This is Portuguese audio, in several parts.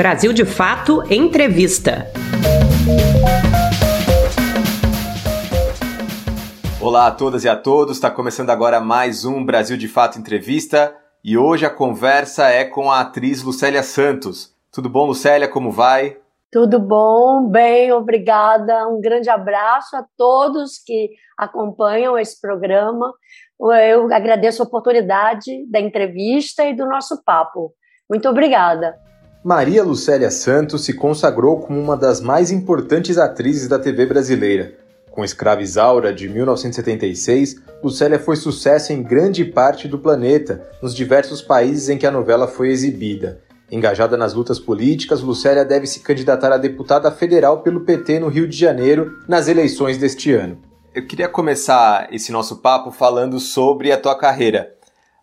Brasil de Fato Entrevista. Olá a todas e a todos, está começando agora mais um Brasil de Fato Entrevista e hoje a conversa é com a atriz Lucélia Santos. Tudo bom, Lucélia? Como vai? Tudo bom, bem, obrigada. Um grande abraço a todos que acompanham esse programa. Eu agradeço a oportunidade da entrevista e do nosso papo. Muito obrigada. Maria Lucélia Santos se consagrou como uma das mais importantes atrizes da TV brasileira. Com Escrava Isaura, de 1976, Lucélia foi sucesso em grande parte do planeta, nos diversos países em que a novela foi exibida. Engajada nas lutas políticas, Lucélia deve se candidatar a deputada federal pelo PT no Rio de Janeiro nas eleições deste ano. Eu queria começar esse nosso papo falando sobre a tua carreira.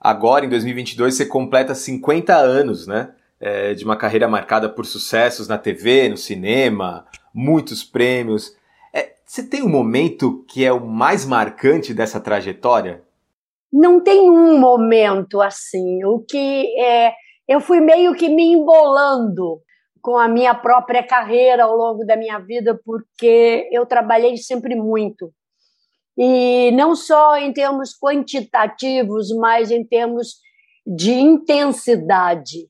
Agora, em 2022, você completa 50 anos, né? É, de uma carreira marcada por sucessos na TV, no cinema, muitos prêmios. É, você tem um momento que é o mais marcante dessa trajetória? Não tem um momento assim. O que é eu fui meio que me embolando com a minha própria carreira ao longo da minha vida, porque eu trabalhei sempre muito. E não só em termos quantitativos, mas em termos de intensidade.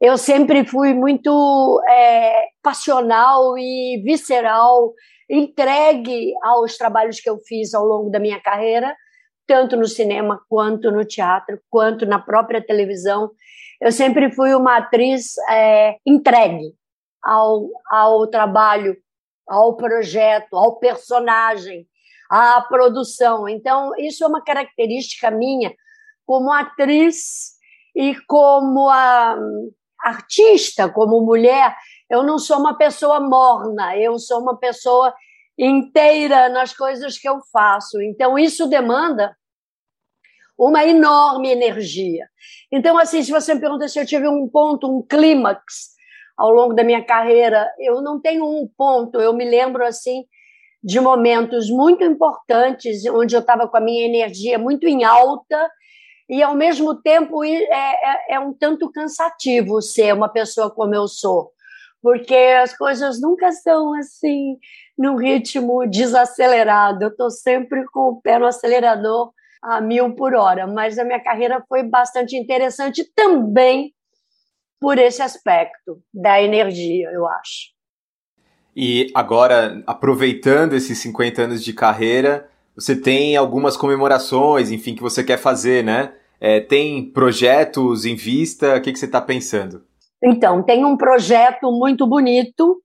Eu sempre fui muito é, passional e visceral, entregue aos trabalhos que eu fiz ao longo da minha carreira, tanto no cinema, quanto no teatro, quanto na própria televisão eu sempre fui uma atriz é, entregue ao, ao trabalho, ao projeto, ao personagem, à produção. Então, isso é uma característica minha como atriz e como a, artista, como mulher. Eu não sou uma pessoa morna, eu sou uma pessoa inteira nas coisas que eu faço. Então, isso demanda uma enorme energia. Então, assim, se você me pergunta se eu tive um ponto, um clímax ao longo da minha carreira, eu não tenho um ponto. Eu me lembro, assim, de momentos muito importantes, onde eu estava com a minha energia muito em alta e, ao mesmo tempo, é, é, é um tanto cansativo ser uma pessoa como eu sou, porque as coisas nunca são assim, num ritmo desacelerado. Eu estou sempre com o pé no acelerador a mil por hora, mas a minha carreira foi bastante interessante também por esse aspecto da energia, eu acho. E agora, aproveitando esses 50 anos de carreira, você tem algumas comemorações, enfim, que você quer fazer, né? É, tem projetos em vista? O que, que você está pensando? Então, tem um projeto muito bonito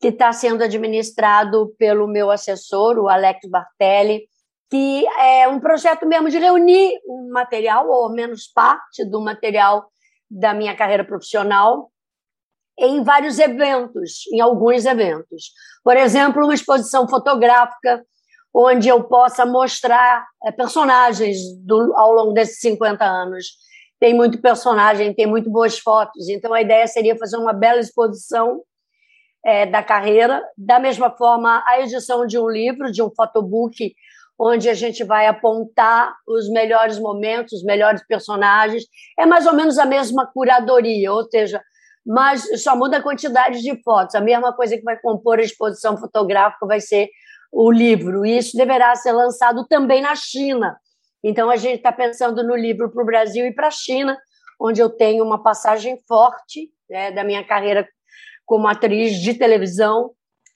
que está sendo administrado pelo meu assessor, o Alex Bartelli, que é um projeto mesmo de reunir um material, ou menos parte do material da minha carreira profissional, em vários eventos, em alguns eventos. Por exemplo, uma exposição fotográfica onde eu possa mostrar é, personagens do, ao longo desses 50 anos. Tem muito personagem, tem muito boas fotos, então a ideia seria fazer uma bela exposição é, da carreira. Da mesma forma, a edição de um livro, de um photobook, onde a gente vai apontar os melhores momentos, os melhores personagens. É mais ou menos a mesma curadoria, ou seja, mas só muda a quantidade de fotos. A mesma coisa que vai compor a exposição fotográfica vai ser o livro. E isso deverá ser lançado também na China. Então a gente está pensando no livro para o Brasil e para a China, onde eu tenho uma passagem forte né, da minha carreira como atriz de televisão.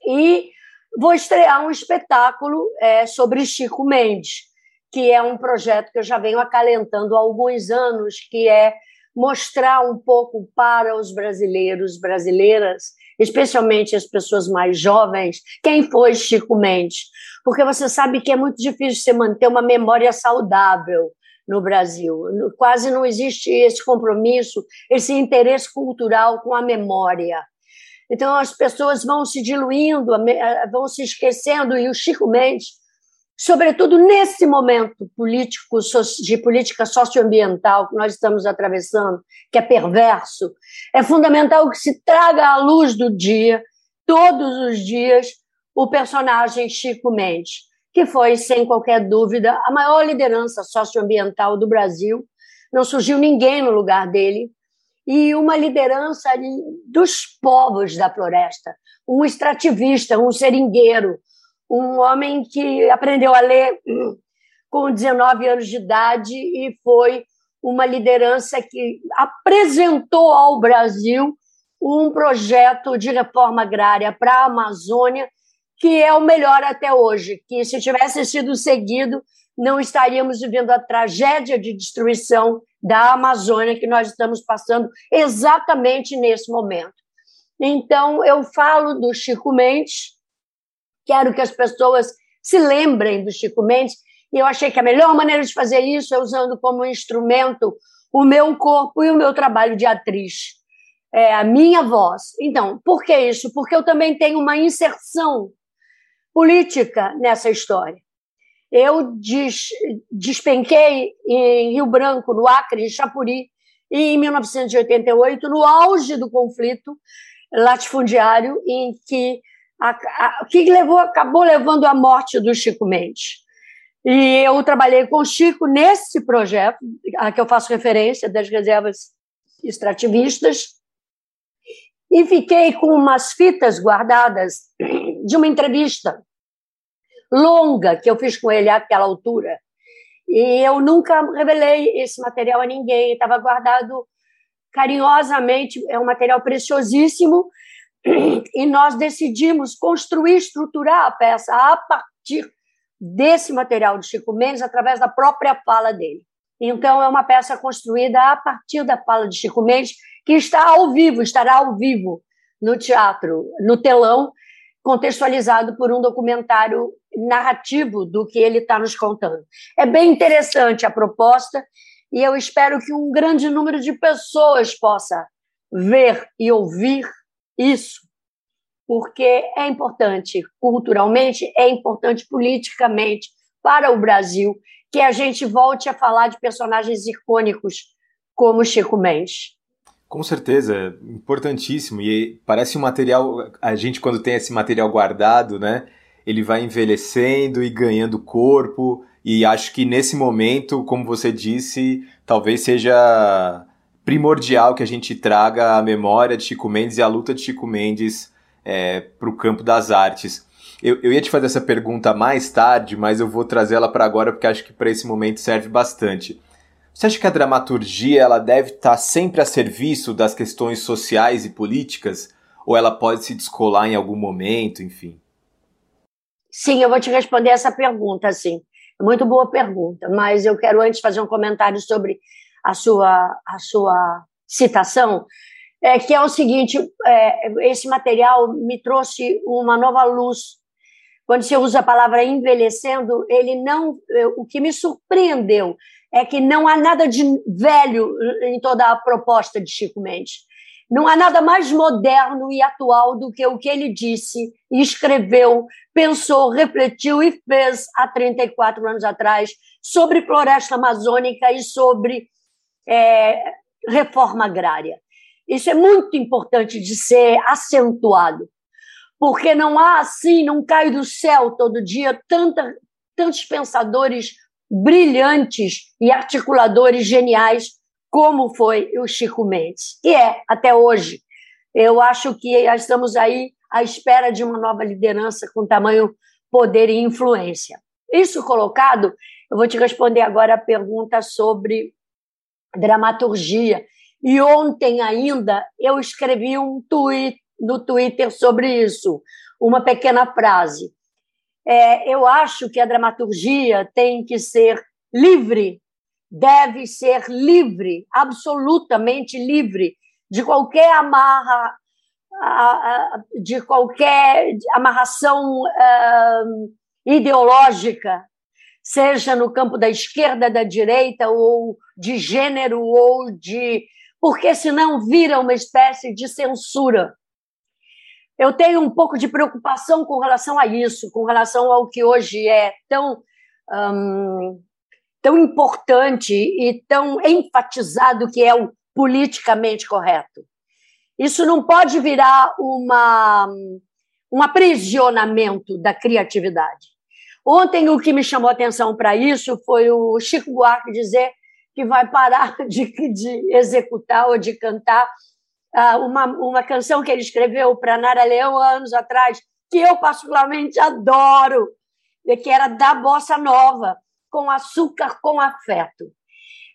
E vou estrear um espetáculo é, sobre Chico Mendes, que é um projeto que eu já venho acalentando há alguns anos, que é mostrar um pouco para os brasileiros, brasileiras, especialmente as pessoas mais jovens, quem foi Chico Mendes. Porque você sabe que é muito difícil você manter uma memória saudável no Brasil. Quase não existe esse compromisso, esse interesse cultural com a memória. Então as pessoas vão se diluindo, vão se esquecendo, e o Chico Mendes, sobretudo nesse momento político, de política socioambiental que nós estamos atravessando, que é perverso, é fundamental que se traga à luz do dia, todos os dias, o personagem Chico Mendes, que foi, sem qualquer dúvida, a maior liderança socioambiental do Brasil. Não surgiu ninguém no lugar dele e uma liderança dos povos da floresta, um extrativista, um seringueiro, um homem que aprendeu a ler com 19 anos de idade e foi uma liderança que apresentou ao Brasil um projeto de reforma agrária para a Amazônia que é o melhor até hoje, que se tivesse sido seguido, não estaríamos vivendo a tragédia de destruição da Amazônia que nós estamos passando exatamente nesse momento. Então, eu falo do Chico Mendes, quero que as pessoas se lembrem do Chico Mendes, e eu achei que a melhor maneira de fazer isso é usando como instrumento o meu corpo e o meu trabalho de atriz, é a minha voz. Então, por que isso? Porque eu também tenho uma inserção política nessa história. Eu des, despenquei em Rio Branco, no Acre, em Chapuri, em 1988, no auge do conflito latifundiário, em que, a, a, que levou, acabou levando à morte do Chico Mendes. E eu trabalhei com o Chico nesse projeto, a que eu faço referência, das reservas extrativistas, e fiquei com umas fitas guardadas de uma entrevista longa que eu fiz com ele àquela altura. E eu nunca revelei esse material a ninguém, estava guardado carinhosamente, é um material preciosíssimo, e nós decidimos construir, estruturar a peça a partir desse material de Chico Mendes, através da própria fala dele. Então, é uma peça construída a partir da fala de Chico Mendes, que está ao vivo, estará ao vivo no teatro, no telão, contextualizado por um documentário narrativo do que ele está nos contando. É bem interessante a proposta e eu espero que um grande número de pessoas possa ver e ouvir isso, porque é importante culturalmente, é importante politicamente para o Brasil que a gente volte a falar de personagens icônicos como Chico Mendes. Com certeza, importantíssimo. E parece um material. A gente, quando tem esse material guardado, né? Ele vai envelhecendo e ganhando corpo. E acho que nesse momento, como você disse, talvez seja primordial que a gente traga a memória de Chico Mendes e a luta de Chico Mendes é, para o campo das artes. Eu, eu, ia te fazer essa pergunta mais tarde, mas eu vou trazê-la para agora porque acho que para esse momento serve bastante. Você acha que a dramaturgia ela deve estar sempre a serviço das questões sociais e políticas? Ou ela pode se descolar em algum momento, enfim? Sim, eu vou te responder essa pergunta, sim. Muito boa pergunta, mas eu quero antes fazer um comentário sobre a sua, a sua citação, é, que é o seguinte: é, esse material me trouxe uma nova luz. Quando você usa a palavra envelhecendo, ele não. O que me surpreendeu é que não há nada de velho em toda a proposta de Chico Mendes. Não há nada mais moderno e atual do que o que ele disse, escreveu, pensou, refletiu e fez há 34 anos atrás sobre floresta amazônica e sobre é, reforma agrária. Isso é muito importante de ser acentuado, porque não há assim, não cai do céu todo dia tanta, tantos pensadores brilhantes e articuladores geniais, como foi o Chico Mendes, e é até hoje. Eu acho que estamos aí à espera de uma nova liderança com tamanho poder e influência. Isso colocado, eu vou te responder agora a pergunta sobre dramaturgia. E ontem ainda eu escrevi um tweet no Twitter sobre isso, uma pequena frase. É, eu acho que a dramaturgia tem que ser livre, deve ser livre, absolutamente livre de qualquer amarra, de qualquer amarração uh, ideológica, seja no campo da esquerda, da direita, ou de gênero, ou de. Porque senão vira uma espécie de censura eu tenho um pouco de preocupação com relação a isso, com relação ao que hoje é tão, tão importante e tão enfatizado que é o politicamente correto. Isso não pode virar uma, um aprisionamento da criatividade. Ontem, o que me chamou a atenção para isso foi o Chico Buarque dizer que vai parar de, de executar ou de cantar uh, uma, uma canção que ele escreveu para Nara Leão anos atrás, que eu particularmente adoro, que era da Bossa Nova, com açúcar com afeto.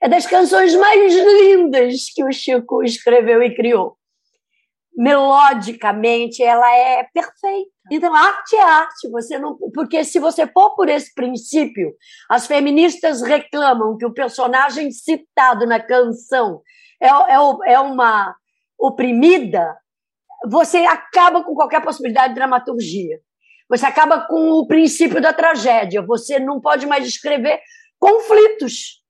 É das canções mais lindas que o Chico escreveu e criou. Melodicamente, ela é perfeita. Então, arte é arte. Você não, porque se você for por esse princípio, as feministas reclamam que o personagem citado na canção é, é, é uma oprimida. Você acaba com qualquer possibilidade de dramaturgia. Você acaba com o princípio da tragédia. Você não pode mais escrever conflitos.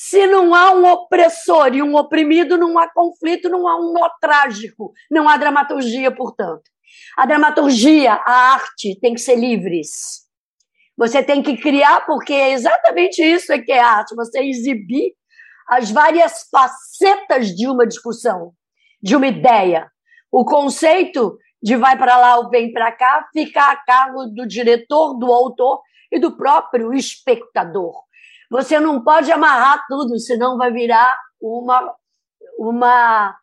Se não há um opressor e um oprimido, não há conflito, não há um nó trágico, não há dramaturgia, portanto. A dramaturgia, a arte, tem que ser livres. Você tem que criar, porque é exatamente isso que é arte, você exibir as várias facetas de uma discussão, de uma ideia. O conceito de vai para lá ou vem para cá fica a cargo do diretor, do autor e do próprio espectador. Você não pode amarrar tudo, senão vai virar uma, uma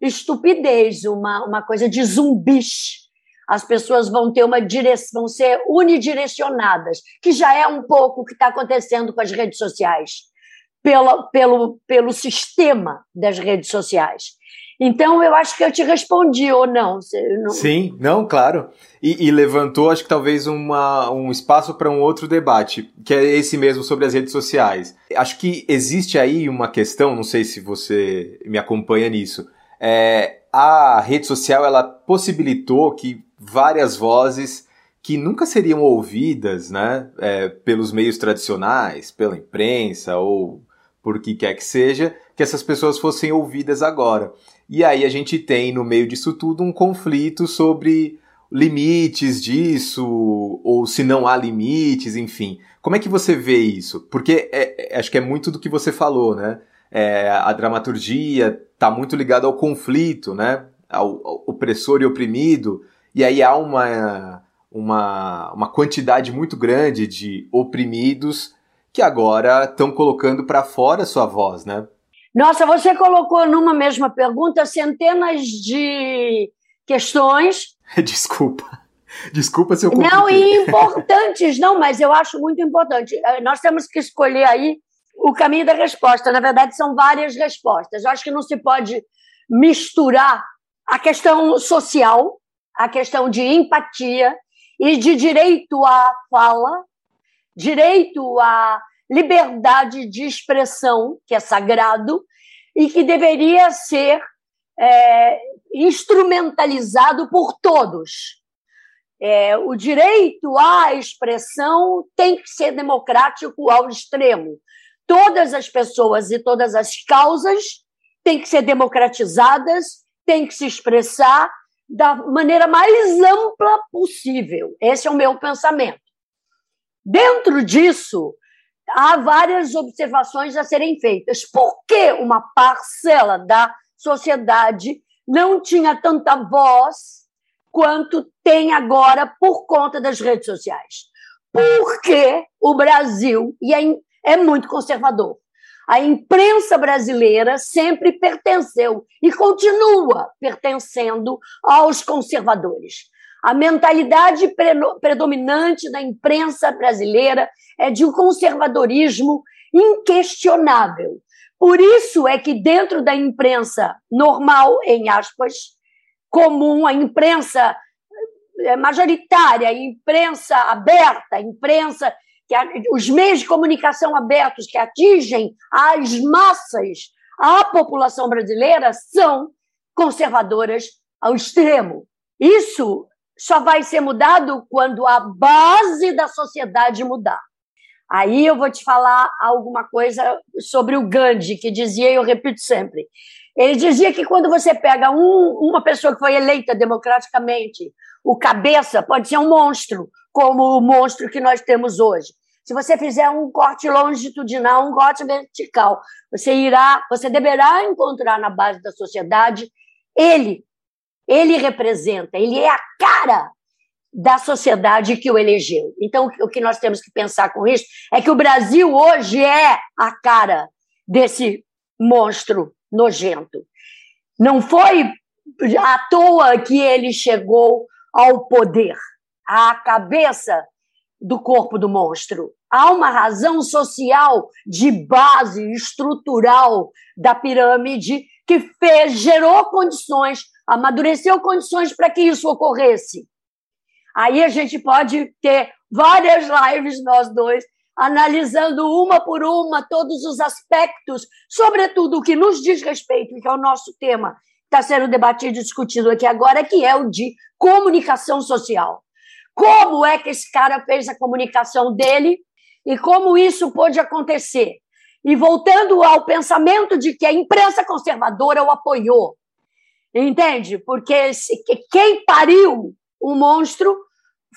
estupidez, uma, uma coisa de zumbis. As pessoas vão ter uma direção, vão ser unidirecionadas, que já é um pouco o que está acontecendo com as redes sociais, pelo, pelo, pelo sistema das redes sociais. Então, eu acho que eu te respondi, ou não? não... Sim, não, claro. E, e, levantou, acho que talvez uma, um espaço para um outro debate, que é esse mesmo sobre as redes sociais. Acho que existe aí uma questão, não sei se você me acompanha nisso. É, a rede social ela possibilitou que várias vozes que nunca seriam ouvidas né, é, pelos meios tradicionais, pela imprensa ou por que quer que seja, que essas pessoas fossem ouvidas agora. E aí a gente tem, no meio disso tudo, um conflito sobre limites disso, ou se não há limites, enfim. Como é que você vê isso? Porque é, é, acho que é muito do que você falou, né? É, a dramaturgia está muito ligada ao conflito, né? Ao, ao, opressor e oprimido, e aí há uma, uma, uma quantidade muito grande de oprimidos que agora estão colocando para fora sua voz, né? Nossa, você colocou numa mesma pergunta centenas de questões. Desculpa. Desculpa se eu compliquei. Não, e importantes, não, mas eu acho muito importante. Eh, nós temos que escolher aí o caminho da resposta. Na verdade, são várias respostas. Eu acho que não se pode misturar a questão social, a questão de empatia e de direito à fala, direito à liberdade de expressão, que é sagrado, e que deveria ser é, instrumentalizado por todos. É, o direito à expressão tem que ser democrático ao extremo. Todas as pessoas e todas as causas têm que ser democratizadas, têm que se expressar da maneira mais ampla possível. Esse é o meu pensamento. Dentro disso, há várias observações a serem feitas. Por que uma parcela da sociedade não tinha tanta voz quanto tem agora por conta das redes sociais? Porque o Brasil é, é muito conservador. A imprensa brasileira sempre pertenceu e continua pertencendo aos conservadores. A mentalidade predominante da imprensa brasileira é de um conservadorismo inquestionável. Por isso é que dentro da imprensa normal, em aspas, comum, a imprensa eh, majoritária, a imprensa aberta, a imprensa que os meios de comunicação abertos que atingem as massas, a população brasileira são conservadoras ao extremo. Isso só vai ser mudado quando a base da sociedade mudar. Aí eu vou te falar alguma coisa sobre o Gandhi, que dizia, e eu repito sempre, ele dizia que quando você pega um, uma pessoa que foi eleita democraticamente, o cabeça pode ser um monstro, como o monstro que nós temos hoje. Se você fizer um corte longitudinal, um corte vertical, você irá, você deverá encontrar na base da sociedade ele ele representa, ele é a cara da sociedade que o elegeu. Então, o que nós temos que pensar com isso é que o Brasil hoje é a cara desse monstro nojento. Não foi à toa que ele chegou ao poder, à cabeça do corpo do monstro. Há uma razão social de base estrutural da pirâmide que fez, gerou condições, amadureceu condições para que isso ocorresse. Aí a gente pode ter várias lives, nós dois, analisando uma por uma todos os aspectos, sobretudo o que nos diz respeito, que é o nosso tema, está sendo debatido e discutido aqui agora, que é o de comunicação social. Como é que esse cara fez a comunicação dele e como isso pôde acontecer? E voltando ao pensamento de que a imprensa conservadora o apoiou, entende? Porque quem pariu o monstro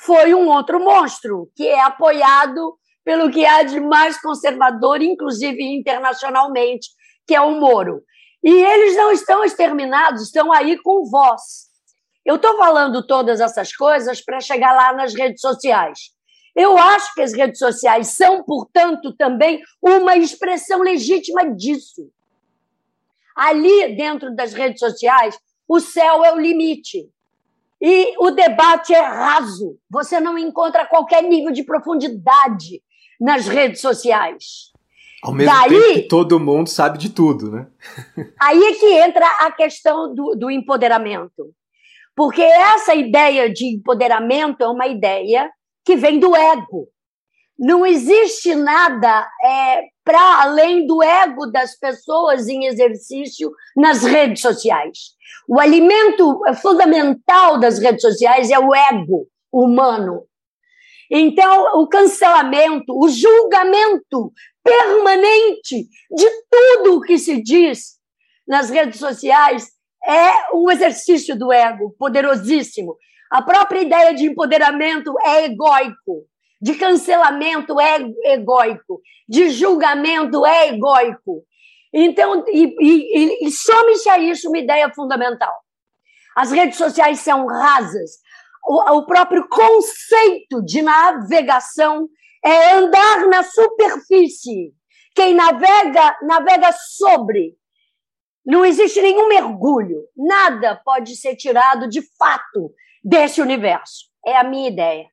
foi um outro monstro, que é apoiado pelo que há de mais conservador, inclusive internacionalmente, que é o Moro. E eles não estão exterminados, estão aí com voz. Eu estou falando todas essas coisas para chegar lá nas redes sociais. Eu acho que as redes sociais são, portanto, também uma expressão legítima disso. Ali, dentro das redes sociais, o céu é o limite. E o debate é raso. Você não encontra qualquer nível de profundidade nas redes sociais. Ao mesmo Daí, tempo que todo mundo sabe de tudo, né? aí é que entra a questão do, do empoderamento. Porque essa ideia de empoderamento é uma ideia que vem do ego. Não existe nada é, para além do ego das pessoas em exercício nas redes sociais. O alimento fundamental das redes sociais é o ego humano. Então, o cancelamento, o julgamento permanente de tudo o que se diz nas redes sociais é um exercício do ego poderosíssimo. A própria ideia de empoderamento é egóico, de cancelamento é egóico, de julgamento é egóico. Então, e, e, e some-se a isso uma ideia fundamental. As redes sociais são rasas. O, o próprio conceito de navegação é andar na superfície. Quem navega, navega sobre. Não existe nenhum mergulho. Nada pode ser tirado de fato desse universo. É a minha ideia.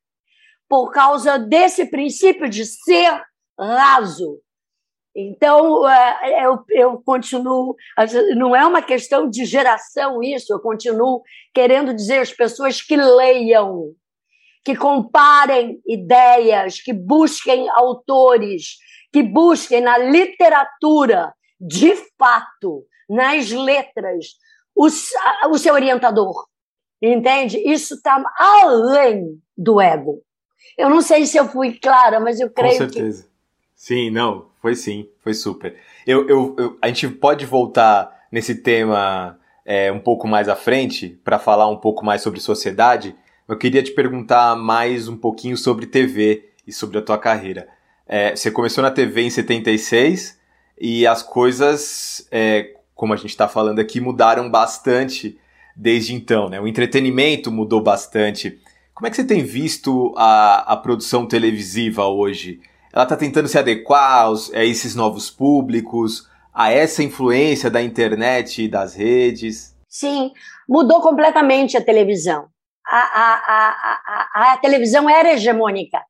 Por causa desse princípio de ser raso. Então, é, eu, eu continuo. Não é uma questão de geração isso, eu continuo querendo dizer às pessoas que leiam, que comparem ideias, que busquem autores, que busquem na literatura, de fato, nas letras, o, o seu orientador. Entende? Isso está além do ego. Eu não sei se eu fui clara, mas eu creio que. Com certeza. Que... Sim, não, foi sim, foi super. Eu, eu, eu, a gente pode voltar nesse tema é, um pouco mais à frente para falar um pouco mais sobre sociedade. Eu queria te perguntar mais um pouquinho sobre TV e sobre a tua carreira. É, você começou na TV em 76 e as coisas, é, como a gente está falando aqui, mudaram bastante desde então. Né? O entretenimento mudou bastante. Como é que você tem visto a, a produção televisiva hoje? Ela está tentando se adequar aos, a esses novos públicos, a essa influência da internet e das redes? Sim, mudou completamente a televisão. A, a, a, a, televisão era hegemônica.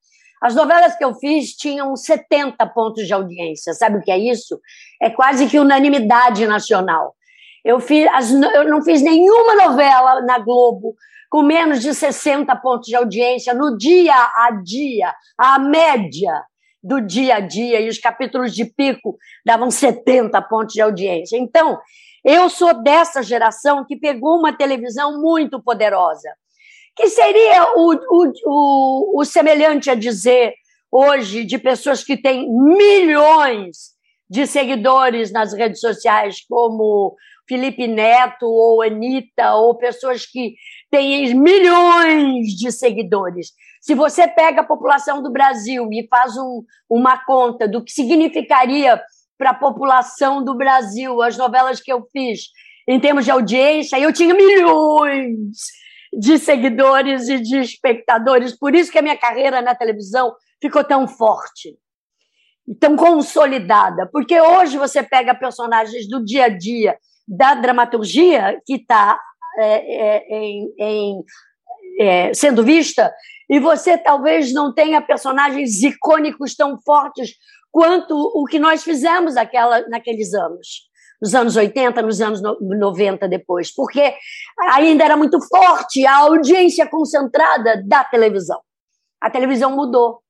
As novelas que eu fiz tinham 70 pontos de audiência. Sabe o que é isso? É quase que unanimidade nacional. Eu, fiz, as, eu não fiz nenhuma novela na Globo com menos de 60 pontos de audiência no dia a dia, a média do dia a dia, e os capítulos de pico davam 70 pontos de audiência. Então, eu sou dessa geração que pegou uma televisão muito poderosa, que seria o, o, o, o semelhante a dizer hoje de pessoas que têm milhões de seguidores nas redes sociais, como Felipe Neto ou Anitta, ou pessoas que têm milhões de seguidores. Se você pega a população do Brasil e faz um, uma conta do que significaria para a população do Brasil as novelas que eu fiz em termos de audiência, eu tinha milhões de seguidores e de espectadores. Por isso que a minha carreira na televisão ficou tão forte. tão consolidada, porque hoje você pega personagens do dia a dia da dramaturgia que está é, é, em, em, é, sendo vista e você talvez não tenha personagens icônicos tão fortes quanto o que nós fizemos naqueles anos nos anos 80, nos anos 90 depois, porque ainda era muito forte a audiência concentrada da televisão. A televisão mudou.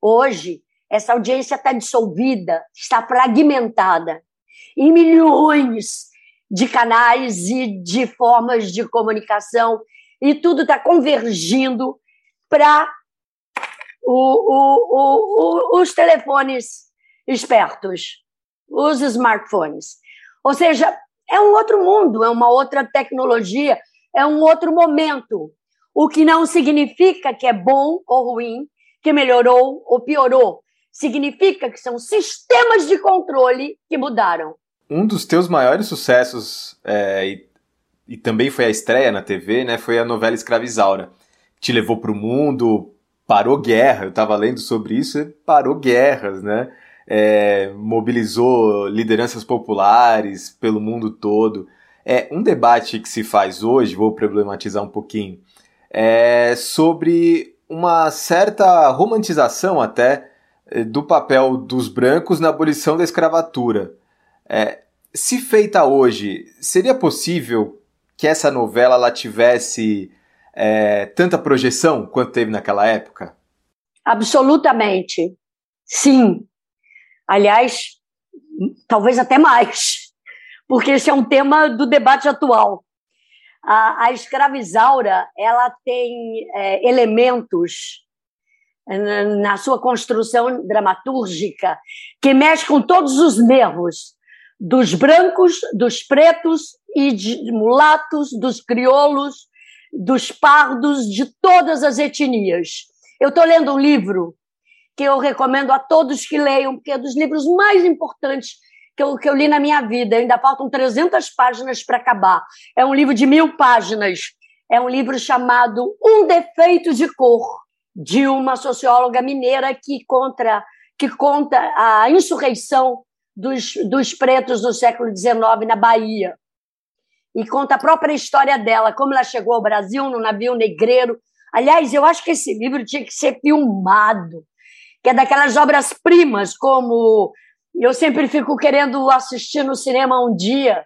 Hoje, essa audiência está dissolvida, está fragmentada em milhões de canais e de formas de comunicação, e tudo está convergindo para os telefones espertos os smartphones. Ou seja, é um outro mundo, é uma outra tecnologia, é um outro momento. O que não significa que é bom ou ruim, que melhorou ou piorou. Significa que são sistemas de controle que mudaram. Um dos teus maiores sucessos, é, e, e, também foi a estreia na TV, né, foi a novela Escravizaura. Te levou para o mundo, parou guerra, eu estava lendo sobre isso, parou guerras, né? é, mobilizou lideranças populares pelo mundo todo. É um debate que se faz hoje, vou problematizar um pouquinho, é sobre uma certa romantização até do papel dos brancos na abolição da escravatura. É, se feita hoje, seria possível que essa novela ela tivesse é, tanta projeção quanto teve naquela época? Absolutamente. Sim. Aliás, talvez até mais, porque esse é um tema do debate atual. A, a escravizaura ela tem é, elementos na sua construção dramatúrgica que mexe com todos os nervos dos brancos, dos pretos e de mulatos, dos crioulos, dos pardos, de todas as etnias. Eu estou lendo um livro que eu recomendo a todos que leiam, porque é dos livros mais importantes que eu, que eu li na minha vida. Ainda faltam 300 páginas para acabar. É um livro de mil páginas. É um livro chamado Um Defeito de Cor, de uma socióloga mineira que, contra, que conta a insurreição dos, dos pretos no século XIX na Bahia. E conta a própria história dela, como ela chegou ao Brasil no navio negreiro. Aliás, eu acho que esse livro tinha que ser filmado que é daquelas obras-primas, como eu sempre fico querendo assistir no cinema um dia,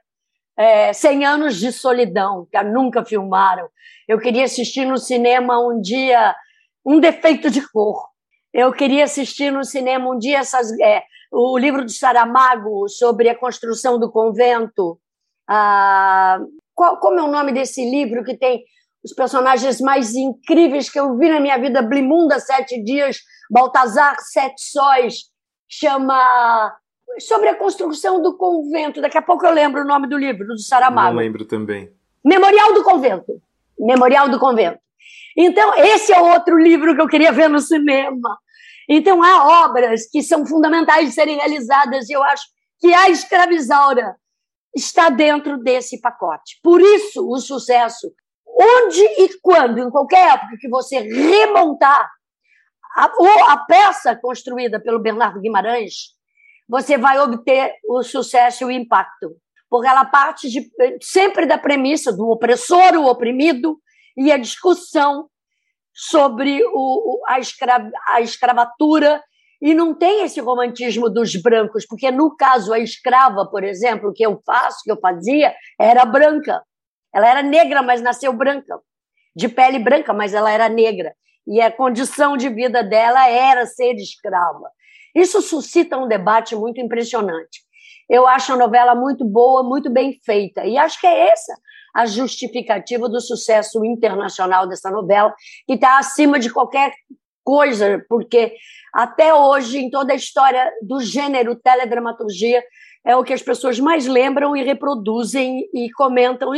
é, 100 Anos de Solidão, que nunca filmaram. Eu queria assistir no cinema um dia Um Defeito de Cor. Eu queria assistir no cinema um dia essas, é, o livro de Saramago sobre a construção do convento. Ah, qual, como é o nome desse livro que tem os personagens mais incríveis que eu vi na minha vida? Blimunda, Sete Dias, Baltazar Sete Sóis chama sobre a construção do convento. Daqui a pouco eu lembro o nome do livro, do Saramago. Não lembro também. Memorial do Convento. Memorial do Convento. Então, esse é outro livro que eu queria ver no cinema. Então, há obras que são fundamentais de serem realizadas e eu acho que a Escravizaura está dentro desse pacote. Por isso, o sucesso. Onde e quando, em qualquer época que você remontar a, a peça construída pelo Bernardo Guimarães, você vai obter o sucesso e o impacto. Porque ela parte de, sempre da premissa do opressor, o oprimido, e a discussão sobre o, a, escra, a escravatura. E não tem esse romantismo dos brancos, porque no caso a escrava, por exemplo, que eu faço, que eu fazia, era branca. Ela era negra, mas nasceu branca. De pele branca, mas ela era negra e a condição de vida dela era ser escrava. Isso suscita um debate muito impressionante. Eu acho a novela muito boa, muito bem feita, e acho que é essa a justificativa do sucesso internacional dessa novela, que está acima de qualquer coisa, porque até hoje, em toda a história do gênero teledramaturgia, é o que as pessoas mais lembram e reproduzem e comentam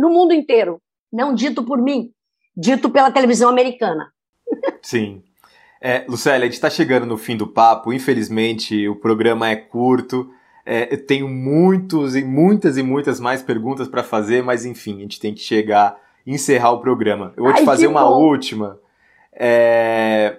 no mundo inteiro. Não dito por mim, dito pela televisão americana. Sim. É, Lucélia, a gente está chegando no fim do papo. Infelizmente, o programa é curto. É, eu tenho muitos e muitas e muitas mais perguntas para fazer, mas enfim, a gente tem que chegar encerrar o programa. Eu vou Ai, te fazer uma bom. última, é,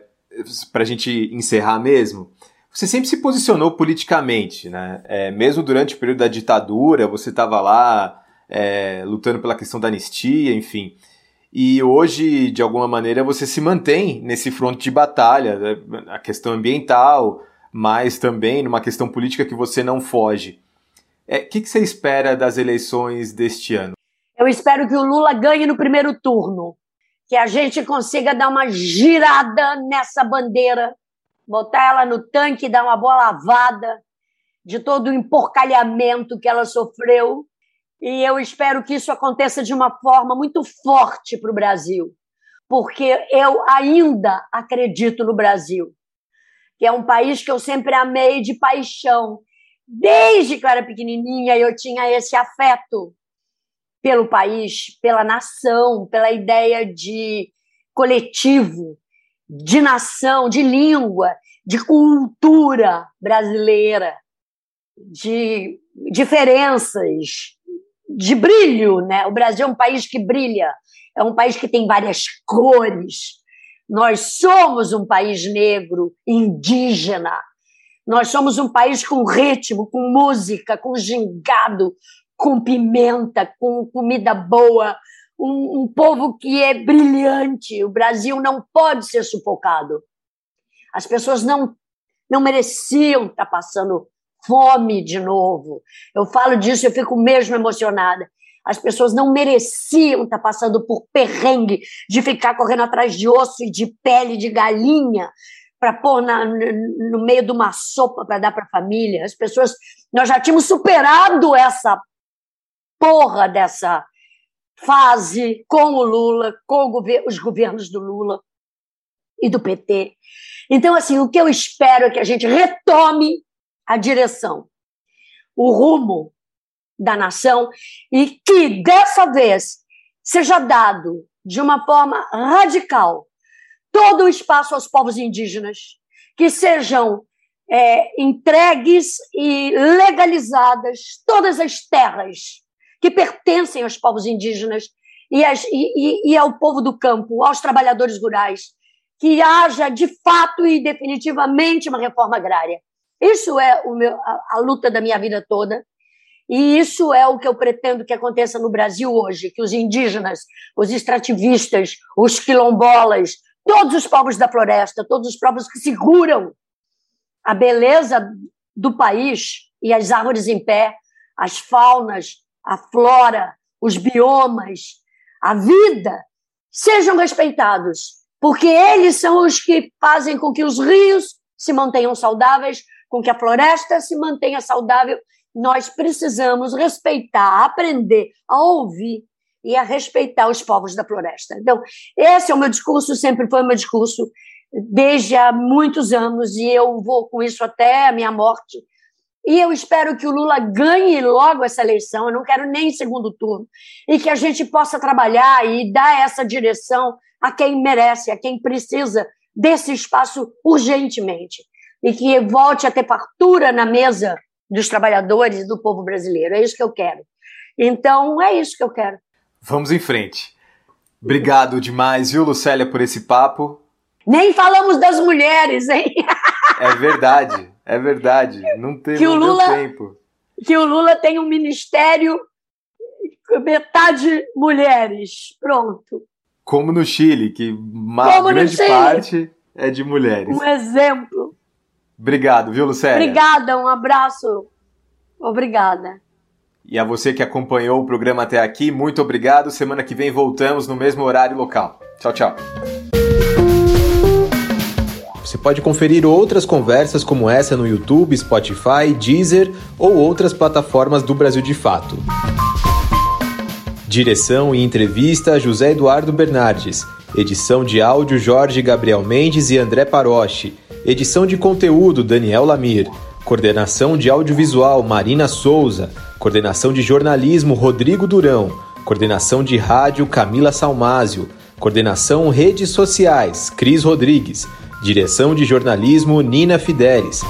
para a gente encerrar mesmo. Você sempre se posicionou politicamente, né? É, mesmo durante o período da ditadura, você estava lá é, lutando pela questão da anistia, enfim. E hoje, de alguma maneira, você se mantém nesse fronte de batalha, né? a questão ambiental, mas também numa questão política que você não foge. O é, que, que você espera das eleições deste ano? Eu espero que o Lula ganhe no primeiro turno, que a gente consiga dar uma girada nessa bandeira botar ela no tanque dar uma boa lavada de todo o emporcalhamento que ela sofreu. E eu espero que isso aconteça de uma forma muito forte para o Brasil, porque eu ainda acredito no Brasil, que é um país que eu sempre amei de paixão. Desde que eu era pequenininha, eu tinha esse afeto pelo país, pela nação, pela ideia de coletivo, de nação, de língua, de cultura brasileira, de diferenças, de brilho, né? O Brasil é um país que brilha, é um país que tem várias cores. Nós somos um país negro, indígena. Nós somos um país com ritmo, com música, com gingado, com pimenta, com comida boa, um, um povo que é brilhante. O Brasil não pode ser sufocado. As pessoas não, não mereciam estar passando fome de novo. Eu falo disso, eu fico mesmo emocionada. As pessoas não mereciam estar passando por perrengue de ficar correndo atrás de osso e de pele de galinha para pôr na, no meio de uma sopa para dar para a família. As pessoas, nós já tínhamos superado essa porra dessa fase com o Lula, com o os governos do Lula e do PT. Então, assim, o que eu espero é que a gente retome a direção, o rumo da nação e que dessa vez seja dado de uma forma radical todo o espaço aos povos indígenas, que sejam é, entregues e legalizadas todas as terras que pertencem aos povos indígenas e, as, e, e, ao povo do campo, aos trabalhadores rurais, que haja de fato e definitivamente uma reforma agrária. Isso é meu, a, a luta da minha vida toda. E isso é o que eu pretendo que aconteça no Brasil hoje, que os indígenas, os extrativistas, os quilombolas, todos os povos da floresta, todos os povos que seguram a beleza do país e as árvores em pé, as faunas, a flora, os biomas, a vida, sejam respeitados, porque eles são os que fazem com que os rios se mantenham saudáveis, com que a floresta se mantenha saudável. Nós precisamos respeitar, aprender a ouvir e a respeitar os povos da floresta. Então, esse é o meu discurso, sempre foi o meu discurso desde há muitos anos e eu vou com isso até a minha morte e eu espero que o Lula ganhe logo essa eleição, eu não quero nem segundo turno, e que a gente possa trabalhar e dar essa direção a quem merece, a quem precisa desse espaço urgentemente. E que volte a ter fartura na mesa dos trabalhadores e do povo brasileiro. É isso que eu quero. Então, é isso que eu quero. Vamos em frente. Obrigado demais, viu, Lucélia, por esse papo. Nem falamos das mulheres, hein? É verdade. É verdade, não, tem, que não o Lula, tempo. Que o Lula tem um ministério metade mulheres. Pronto. Como no Chile, que uma Como grande parte é de mulheres. Um exemplo. Obrigado, viu, Lucélia? Obrigada, um abraço. Obrigada. E a você que acompanhou o programa até aqui, muito obrigado. Semana que vem voltamos no mesmo horário e local. Tchau, tchau. Você pode conferir outras conversas como essa no YouTube, Spotify, Deezer ou outras plataformas do Brasil de Fato. Direção e entrevista José Eduardo Bernardes. Edição de áudio Jorge Gabriel Mendes e André Paroche. Edição de conteúdo Daniel Lamir. Coordenação de audiovisual Marina Souza. Coordenação de jornalismo Rodrigo Durão. Coordenação de rádio Camila Salmásio. Coordenação redes sociais Cris Rodrigues. Direção de jornalismo Nina Fidelis.